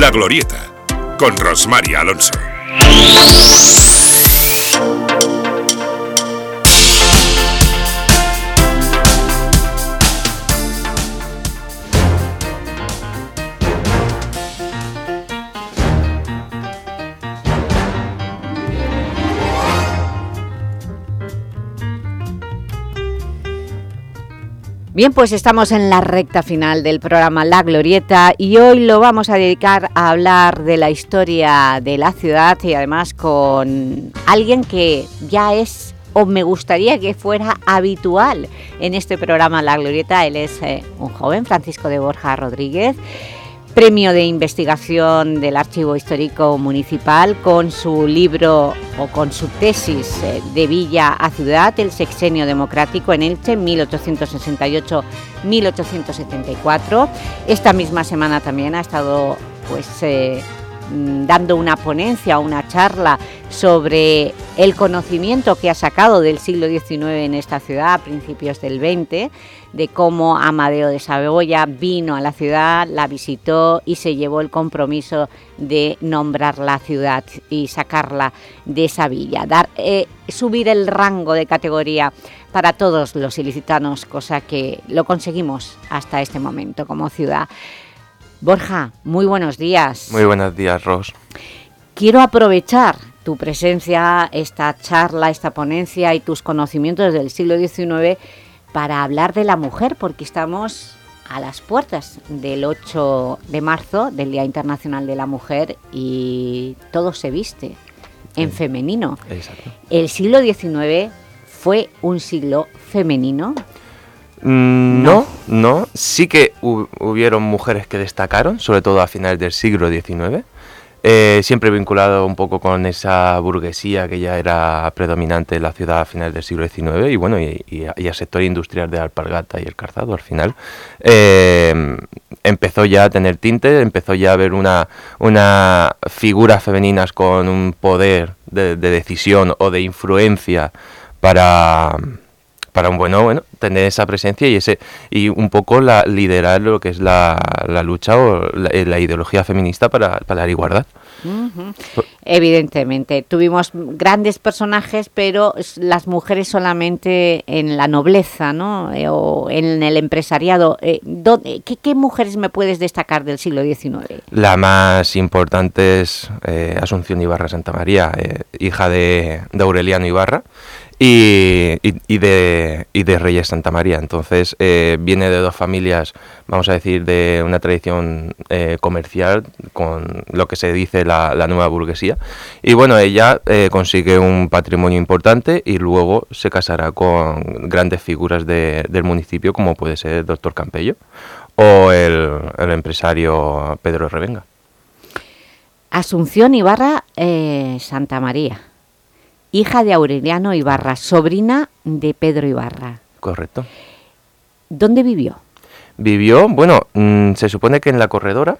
La Glorieta, con Rosmary Alonso. Bien, pues estamos en la recta final del programa La Glorieta y hoy lo vamos a dedicar a hablar de la historia de la ciudad y además con alguien que ya es o me gustaría que fuera habitual en este programa La Glorieta. Él es eh, un joven, Francisco de Borja Rodríguez, premio de investigación del Archivo Histórico Municipal con su libro o con su tesis eh, de Villa a Ciudad, el sexenio democrático en Elche, 1868-1874. Esta misma semana también ha estado pues, eh, mm, dando una ponencia, una charla sobre el conocimiento que ha sacado del siglo XIX en esta ciudad a principios del XX, de cómo Amadeo de Saboya vino a la ciudad, la visitó y se llevó el compromiso de nombrar la ciudad y sacarla de esa villa, dar, eh, subir el rango de categoría para todos los ilicitanos, cosa que lo conseguimos hasta este momento como ciudad. Borja, muy buenos días. Muy buenos días, Ros. Quiero aprovechar tu presencia, esta charla, esta ponencia y tus conocimientos del siglo XIX para hablar de la mujer, porque estamos a las puertas del 8 de marzo, del Día Internacional de la Mujer, y todo se viste en femenino. Exacto. ¿El siglo XIX fue un siglo femenino? Mm, no, no. Sí que hubieron mujeres que destacaron, sobre todo a finales del siglo XIX. Eh, siempre vinculado un poco con esa burguesía que ya era predominante en la ciudad a finales del siglo XIX y bueno, y, y, al sector industrial de la alpargata y el calzado al final, eh, empezó ya a tener tinte, empezó ya a ver una, una figuras femeninas con un poder de, de decisión o de influencia para para un bueno, bueno, tener esa presencia y ese y un poco la, liderar lo que es la, la lucha o la, eh, la, ideología feminista para, para la igualdad. Uh -huh. Evidentemente, tuvimos grandes personajes, pero las mujeres solamente en la nobleza, ¿no? Eh, o en el empresariado. Eh, ¿qué, ¿qué, mujeres me puedes destacar del siglo XIX? La más importante es eh, Asunción Ibarra Santa María, eh, hija de, de Aureliano Ibarra, y, y, de, Reyes Santa María. Entonces eh, viene de dos familias, vamos a decir, de una tradición eh, comercial con lo que se dice la, la nueva burguesía. Y bueno, ella eh, consigue un patrimonio importante y luego se casará con grandes figuras de, del municipio como puede ser el doctor Campello o el, el empresario Pedro Revenga. Asunción Ibarra eh, Santa María hija de Aureliano Ibarra, sobrina de Pedro Ibarra. Correcto. ¿Dónde vivió? Vivió, bueno, mmm, se supone que en la corredora,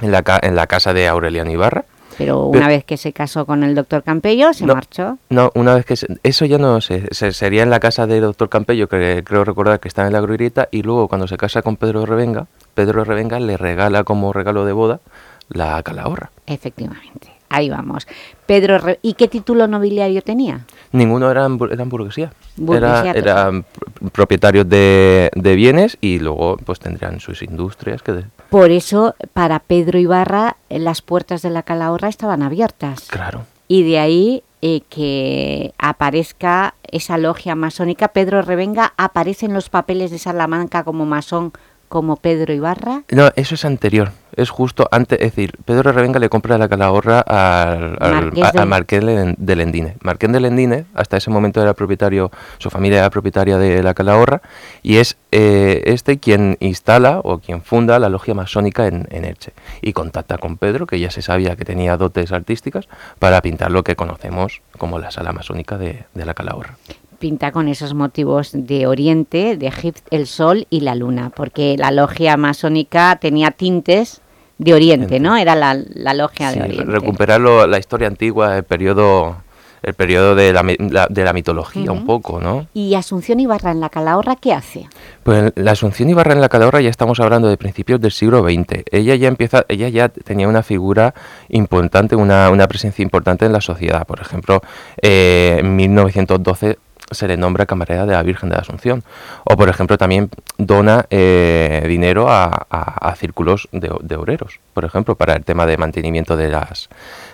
en la, en la casa de Aureliano Ibarra. Pero una Pero, vez que se casó con el doctor Campello, se no, marchó. No, una vez que... Se, eso ya no sé, se, sería en la casa del doctor Campello, que creo recordar que está en la glorieta, y luego cuando se casa con Pedro Revenga, Pedro Revenga le regala como regalo de boda la calahorra. Efectivamente. Ahí vamos. Pedro, ¿y qué título nobiliario tenía? Ninguno eran, eran burguesía. burguesía era, eran propietarios de, de, bienes y luego pues tendrían sus industrias. que de... Por eso, para Pedro Ibarra, las puertas de la Calahorra estaban abiertas. Claro. Y de ahí eh, que aparezca esa logia masónica. Pedro Revenga aparece en los papeles de Salamanca como masón como Pedro Ibarra? No, eso es anterior, es justo antes, es decir, Pedro Revenga le compra la calahorra al, al, Marqués, de... al Marqués de Lendine. Marqués de Lendine, hasta ese momento era propietario, su familia era propietaria de la calahorra, y es eh, este quien instala o quien funda la logia masónica en, en, Elche. Y contacta con Pedro, que ya se sabía que tenía dotes artísticas, para pintar lo que conocemos como la sala masónica de, de la calahorra pinta con esos motivos de Oriente, de Egipto, el Sol y la Luna, porque la logia masónica tenía tintes de Oriente, ¿no? Era la, la logia sí, de Oriente. Recuperar lo, la historia antigua, el periodo el periodo de la, de la mitología un poco, ¿no? ¿Y Asunción Ibarra en la Calahorra qué hace? Pues la Asunción Ibarra en la Calahorra ya estamos hablando de principios del siglo XX. Ella ya empieza, ella ya tenía una figura importante, una, una presencia importante en la sociedad. Por ejemplo, eh, en 1912 se le nombra camarera de la Virgen de la Asunción. O, por ejemplo, también dona eh, dinero a, círculos de, de, obreros, por ejemplo, para el tema de mantenimiento de, las,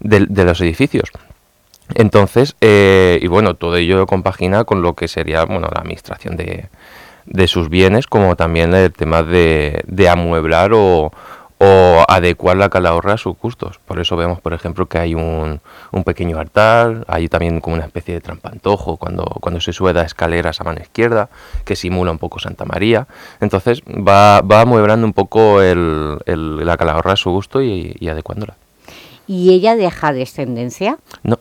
de los edificios. Entonces, eh, y bueno, todo ello compagina con lo que sería bueno, la administración de, de sus bienes, como también el tema de, de amueblar o, o, adecuar la calahorra a sus gustos. Por eso vemos, por ejemplo, que hay un, un, pequeño altar, hay también como una especie de trampantojo cuando, cuando se sube las escaleras a mano izquierda, que simula un poco Santa María. Entonces va, va amueblando un poco el, el, la calahorra a su gusto y, y adecuándola. ¿Y ella deja descendencia? No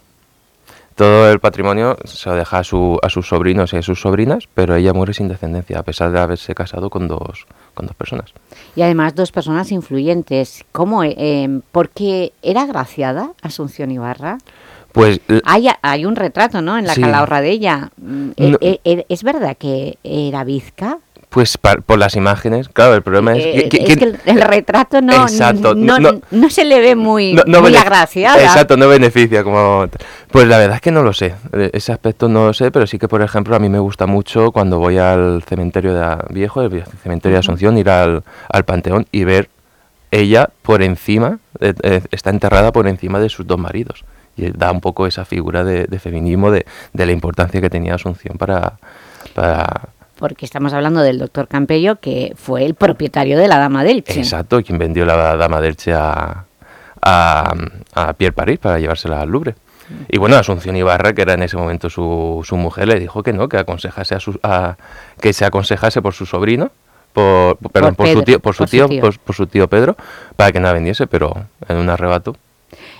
todo el patrimonio se lo deja a, su, a sus sobrinos y a sus sobrinas, pero ella muere sin descendencia, a pesar de haberse casado con dos, con dos personas. Y además dos personas influyentes. ¿Cómo? Eh, ¿Por qué era graciada Asunción Ibarra? Pues hay, hay un retrato, ¿no? En la calahorra de ella. Mm, eh, eh, eh, ¿Es verdad que era bizca? Pues por las imágenes, claro, el problema es... Eh, que, es que el, retrato no, no, no, se le ve muy, muy agraciada. Exacto, no beneficia como... Pues la verdad es que no lo sé, e, ese aspecto no lo sé, pero sí que, por ejemplo, a mí me gusta mucho cuando voy al cementerio de Viejo, el cementerio de Asunción, ir al, al Panteón y ver ella por encima, eh, eh, está enterrada por encima de sus dos maridos. Y da un poco esa figura de, de feminismo, de, de, la importancia que tenía Asunción para, para porque estamos hablando del doctor Campello, que fue el propietario de la Dama Delche. Exacto, quien vendió la Dama Delche a, a, a Pierre París para llevársela al Louvre. Y bueno, Asunción Ibarra, que era en ese momento su, su mujer, le dijo que no, que aconsejase a, su, a que se aconsejase por su sobrino, por, perdón, por, su tío, por su tío, Por, su tío Pedro, para que no la vendiese, pero en un arrebato.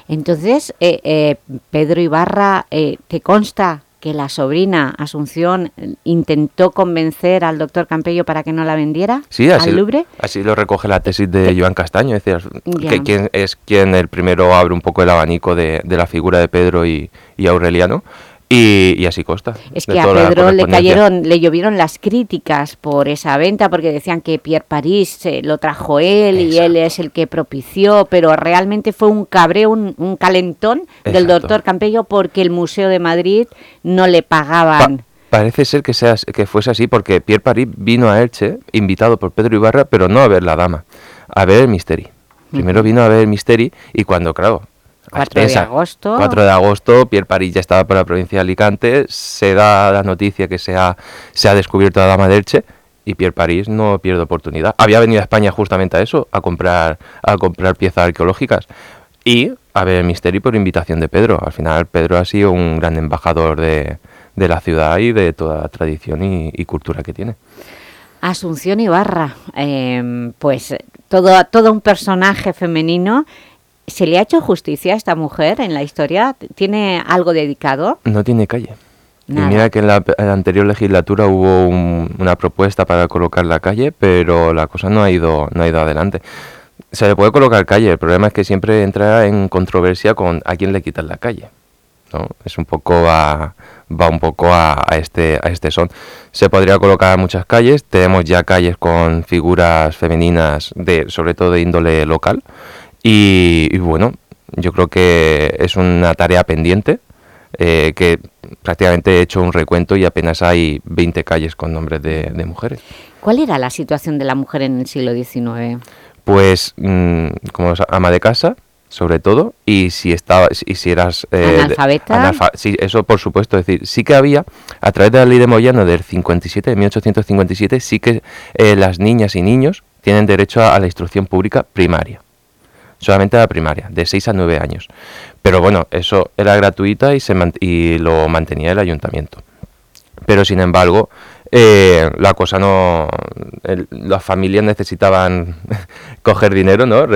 Entonces, eh, eh, Pedro Ibarra, eh, ¿te consta que la sobrina Asunción intentó convencer al doctor Campello para que no la vendiera sí, así, al Louvre. así lo recoge la tesis de Joan Castaño, es decir, que quien, es quien el primero abre un poco el abanico de, de la figura de Pedro y, y Aureliano y, así costa. Es que a Pedro le cayeron, le llovieron las críticas por esa venta, porque decían que Pierre París lo trajo él y él es el que propició, pero realmente fue un cabreo, un, calentón del doctor Campello porque el Museo de Madrid no le pagaban. parece ser que, sea, que fuese así, porque Pierre París vino a Elche, invitado por Pedro Ibarra, pero no a ver la dama, a ver el Misteri. Primero vino a ver el Misteri y cuando, claro, 4 de agosto. 4 de agosto, Pierre París ya estaba por la provincia de Alicante, se da la noticia que se ha, se ha descubierto la Dama de Elche y Pierre París no pierde oportunidad. Había venido a España justamente a eso, a comprar, a comprar piezas arqueológicas y a ver el misterio por invitación de Pedro. Al final Pedro ha sido un gran embajador de, de la ciudad y de toda la tradición y, y cultura que tiene. Asunción Ibarra, eh, pues todo, todo un personaje femenino ¿Se le ha hecho justicia a esta mujer en la historia? ¿Tiene algo dedicado? No tiene calle. Y mira que en la, anterior legislatura hubo una propuesta para colocar la calle, pero la cosa no ha ido, no ha ido adelante. Se le puede colocar calle, el problema es que siempre entra en controversia con a quién le quitan la calle. ¿no? Es un poco va un poco a, este a este son. Se podría colocar muchas calles, tenemos ya calles con figuras femeninas de sobre todo de índole local y, bueno, yo creo que es una tarea pendiente, eh, que prácticamente he hecho un recuento y apenas hay 20 calles con nombres de, mujeres. ¿Cuál era la situación de la mujer en el siglo XIX? Pues mm, como ama de casa, sobre todo, y si estaba, y si eras eh, analfabeta, sí, eso por supuesto, es decir, sí que había a través de la ley de Moyano del 57, de 1857, sí que eh, las niñas y niños tienen derecho a la instrucción pública primaria solamente a la primaria, de 6 a 9 años. Pero bueno, eso era gratuita y, se y lo mantenía el ayuntamiento. Pero sin embargo, eh, la cosa no... las familias necesitaban coger dinero, ¿no?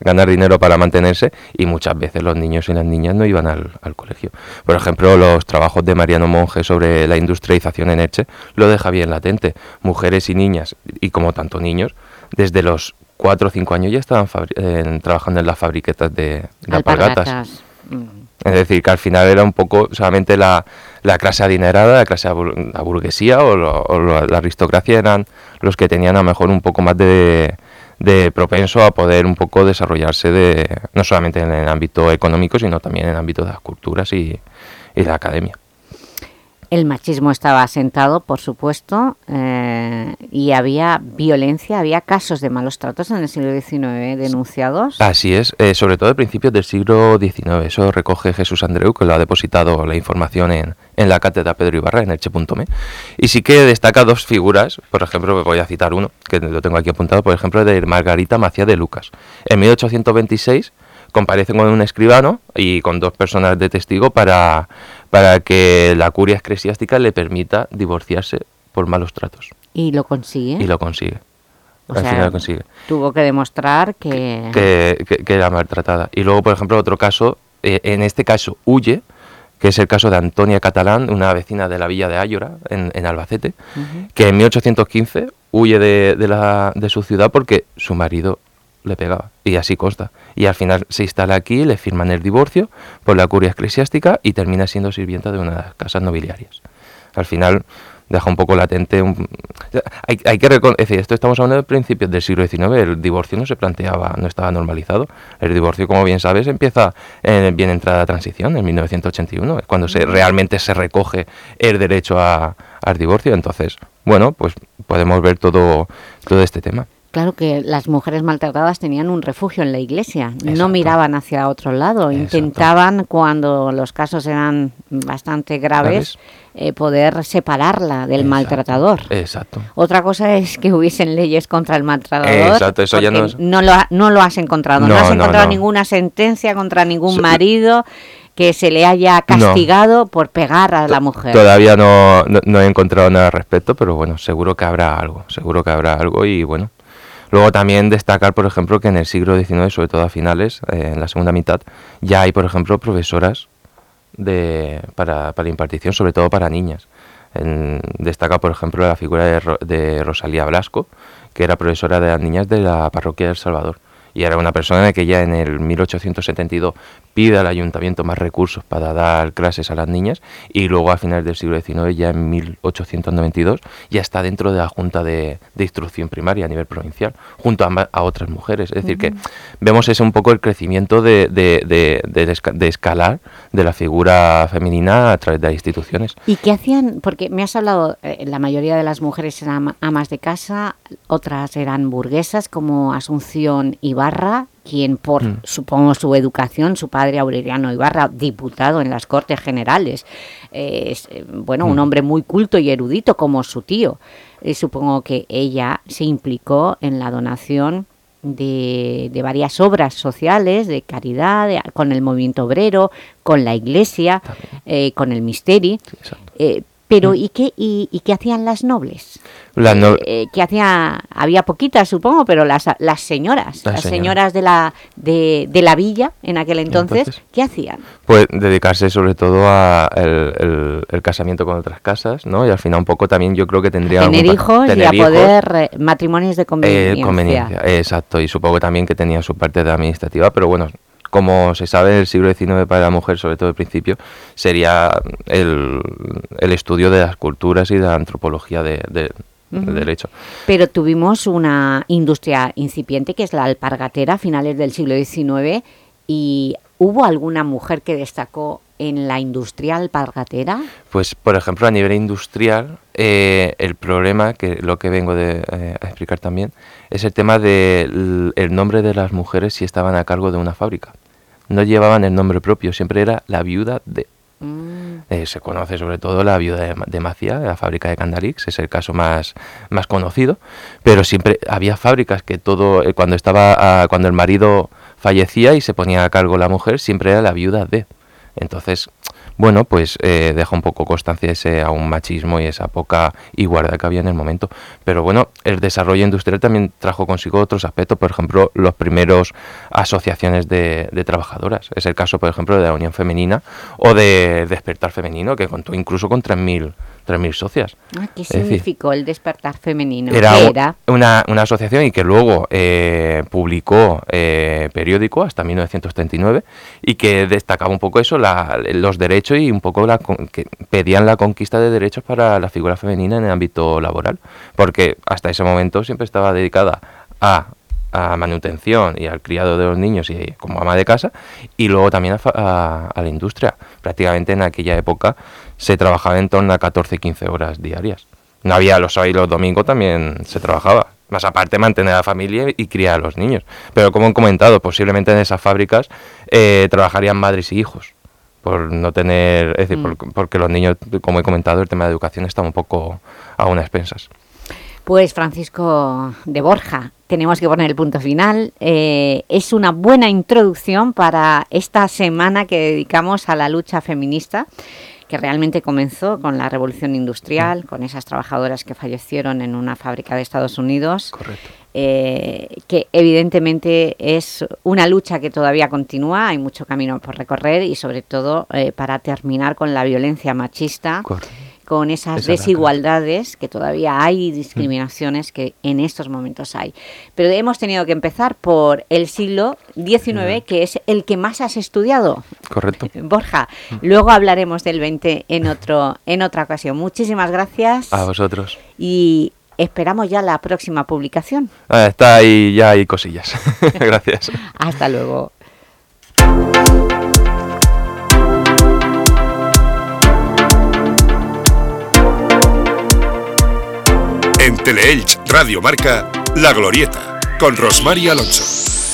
ganar dinero para mantenerse y muchas veces los niños y las niñas no iban al, al, colegio. Por ejemplo, los trabajos de Mariano Monge sobre la industrialización en Eche lo deja bien latente. Mujeres y niñas, y como tanto niños, desde los cuatro o cinco años ya estaban trabajando en las fabriquetas de, alpargatas. Mm. Es decir, que al final era un poco solamente la, la clase adinerada, la clase la burguesía o, la aristocracia eran los que tenían a lo mejor un poco más de, de propenso a poder un poco desarrollarse de no solamente en el ámbito económico, sino también en el ámbito de las culturas y, y la academia. El machismo estaba asentado, por supuesto, eh, y había violencia, había casos de malos tratos en el siglo XIX denunciados. Así es, eh, sobre todo a principios del siglo XIX. Eso recoge Jesús Andreu, que lo ha depositado la información en, en la cátedra Pedro Ibarra, en el Che.me. Y sí que destaca dos figuras, por ejemplo, voy a citar uno, que lo tengo aquí apuntado, por ejemplo, de Margarita Macía de Lucas. En 1826 comparecen con un escribano y con dos personas de testigo para, para que la curia eclesiástica le permita divorciarse por malos tratos. ¿Y lo consigue? Y lo consigue. Al final lo consigue. Tuvo que demostrar que... Que, era maltratada. Y luego, por ejemplo, otro caso, eh, en este caso huye, que es el caso de Antonia Catalán, una vecina de la villa de Ayora, en, Albacete, que en 1815 huye de, de, la, de su ciudad porque su marido le pegaba. Y así consta. Y al final se instala aquí, le firman el divorcio por la curia eclesiástica y termina siendo sirvienta de una de las casas nobiliarias. Al final deja un poco latente. Un... Hay, hay, que reconocer, esto estamos hablando de principios del siglo XIX, el divorcio no se planteaba, no estaba normalizado. El divorcio, como bien sabes, empieza en bien entrada la transición, en 1981, es cuando se, realmente se recoge el derecho a, al divorcio. Entonces, bueno, pues podemos ver todo, todo este tema. Claro que las mujeres maltratadas tenían un refugio en la iglesia, no miraban hacia otro lado, intentaban cuando los casos eran bastante graves eh, poder separarla del maltratador. Exacto. Otra cosa es que hubiesen leyes contra el maltratador, Exacto, eso ya no, no, lo, no lo has encontrado, no, has encontrado ninguna sentencia contra ningún marido que se le haya castigado por pegar a la mujer. Todavía no, no, he encontrado nada al respecto, pero bueno, seguro que habrá algo, seguro que habrá algo y bueno, Luego también destacar, por ejemplo, que en el siglo XIX, sobre todo a finales, eh, en la segunda mitad, ya hay, por ejemplo, profesoras de, para, para impartición, sobre todo para niñas. destaca, por ejemplo, la figura de, de Rosalía Blasco, que era profesora de las niñas de la parroquia del Salvador y era una persona que ya en el 1872 pide al ayuntamiento más recursos para dar clases a las niñas y luego a finales del siglo XIX, ya en 1892, ya está dentro de la Junta de, Instrucción Primaria a nivel provincial, junto a, otras mujeres. Es decir, que vemos ese un poco el crecimiento de, de, escalar de la figura femenina a través de las instituciones. ¿Y qué hacían? Porque me has hablado, eh, la mayoría de las mujeres eran amas de casa, otras eran burguesas como Asunción y Ibarra, quien por, mm. supongo, su educación, su padre Aureliano Ibarra, diputado en las Cortes Generales, es, eh, bueno, un mm. hombre muy culto y erudito como su tío. Eh, supongo que ella se implicó en la donación de, varias obras sociales, de caridad, con el movimiento obrero, con la iglesia, eh, con el misteri. Pero, mm. ¿y qué, y, qué hacían las nobles? Eh, eh, que hacía, había poquitas, supongo, pero las, las señoras, las, señoras de la, de, de, la villa en aquel entonces, ¿qué hacían? Pues dedicarse sobre todo a el, casamiento con otras casas, ¿no? Y al final un poco también yo creo que tendría... Tener hijos y a poder eh, matrimonios de conveniencia. conveniencia. Exacto, y supongo también que tenía su parte de administrativa, pero bueno, como se sabe en el siglo XIX para la mujer, sobre todo al principio, sería el, el, estudio de las culturas y de la antropología de, del derecho. Pero tuvimos una industria incipiente que es la alpargatera a finales del siglo XIX y ¿hubo alguna mujer que destacó en la industria alpargatera? Pues, por ejemplo, a nivel industrial, eh, el problema, que lo que vengo de, eh, a explicar también, es el tema del nombre de las mujeres si estaban a cargo de una fábrica. No llevaban el nombre propio, siempre era la viuda de... Mm. Eh, se conoce sobre todo la viuda de, de Macía, la fábrica de Candalix, es el caso más, más conocido, pero siempre había fábricas que todo, eh, cuando estaba, cuando el marido fallecía y se ponía a cargo la mujer, siempre era la viuda de. Entonces, bueno, pues eh, deja un poco constancia ese a un machismo y esa poca igualdad que había en el momento. Pero bueno, el desarrollo industrial también trajo consigo otros aspectos, por ejemplo, los primeros asociaciones de, trabajadoras. Es el caso, por ejemplo, de la Unión Femenina o de Despertar Femenino, que contó incluso con 3.000 3.000 socias. Ah, ¿Qué significó el despertar femenino? Era, era? Una, una, asociación y que luego eh, publicó eh, periódico hasta 1939 y que destacaba un poco eso, los derechos y un poco la, que pedían la conquista de derechos para la figura femenina en el ámbito laboral, porque hasta ese momento siempre estaba dedicada a a manutención y al criado de los niños y como ama de casa y luego también a, la industria. Prácticamente en aquella época se trabajaba en torno a 14-15 horas diarias. No había los sábados y los domingos también se trabajaba. Más aparte mantener a la familia y criar a los niños. Pero como he comentado, posiblemente en esas fábricas eh, trabajarían madres y hijos. Por no tener, es decir, mm. porque los niños, como he comentado, el tema de educación está un poco a unas expensas. Pues Francisco de Borja, tenemos que poner el punto final. Eh, es una buena introducción para esta semana que dedicamos a la lucha feminista, que realmente comenzó con la revolución industrial, con esas trabajadoras que fallecieron en una fábrica de Estados Unidos. Eh, que evidentemente es una lucha que todavía continúa, hay mucho camino por recorrer y sobre todo eh, para terminar con la violencia machista con esas desigualdades que todavía hay discriminaciones que en estos momentos hay. Pero hemos tenido que empezar por el siglo XIX, que es el que más has estudiado. Correcto. Borja, mm. luego hablaremos del 20 en, otro, en otra ocasión. Muchísimas gracias. A vosotros. Y esperamos ya la próxima publicación. Ah, está ahí, ya hay cosillas. gracias. Hasta luego. En Teleelch Radio Marca, La Glorieta, con Rosmar Alonso.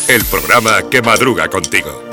El programa que madruga contigo.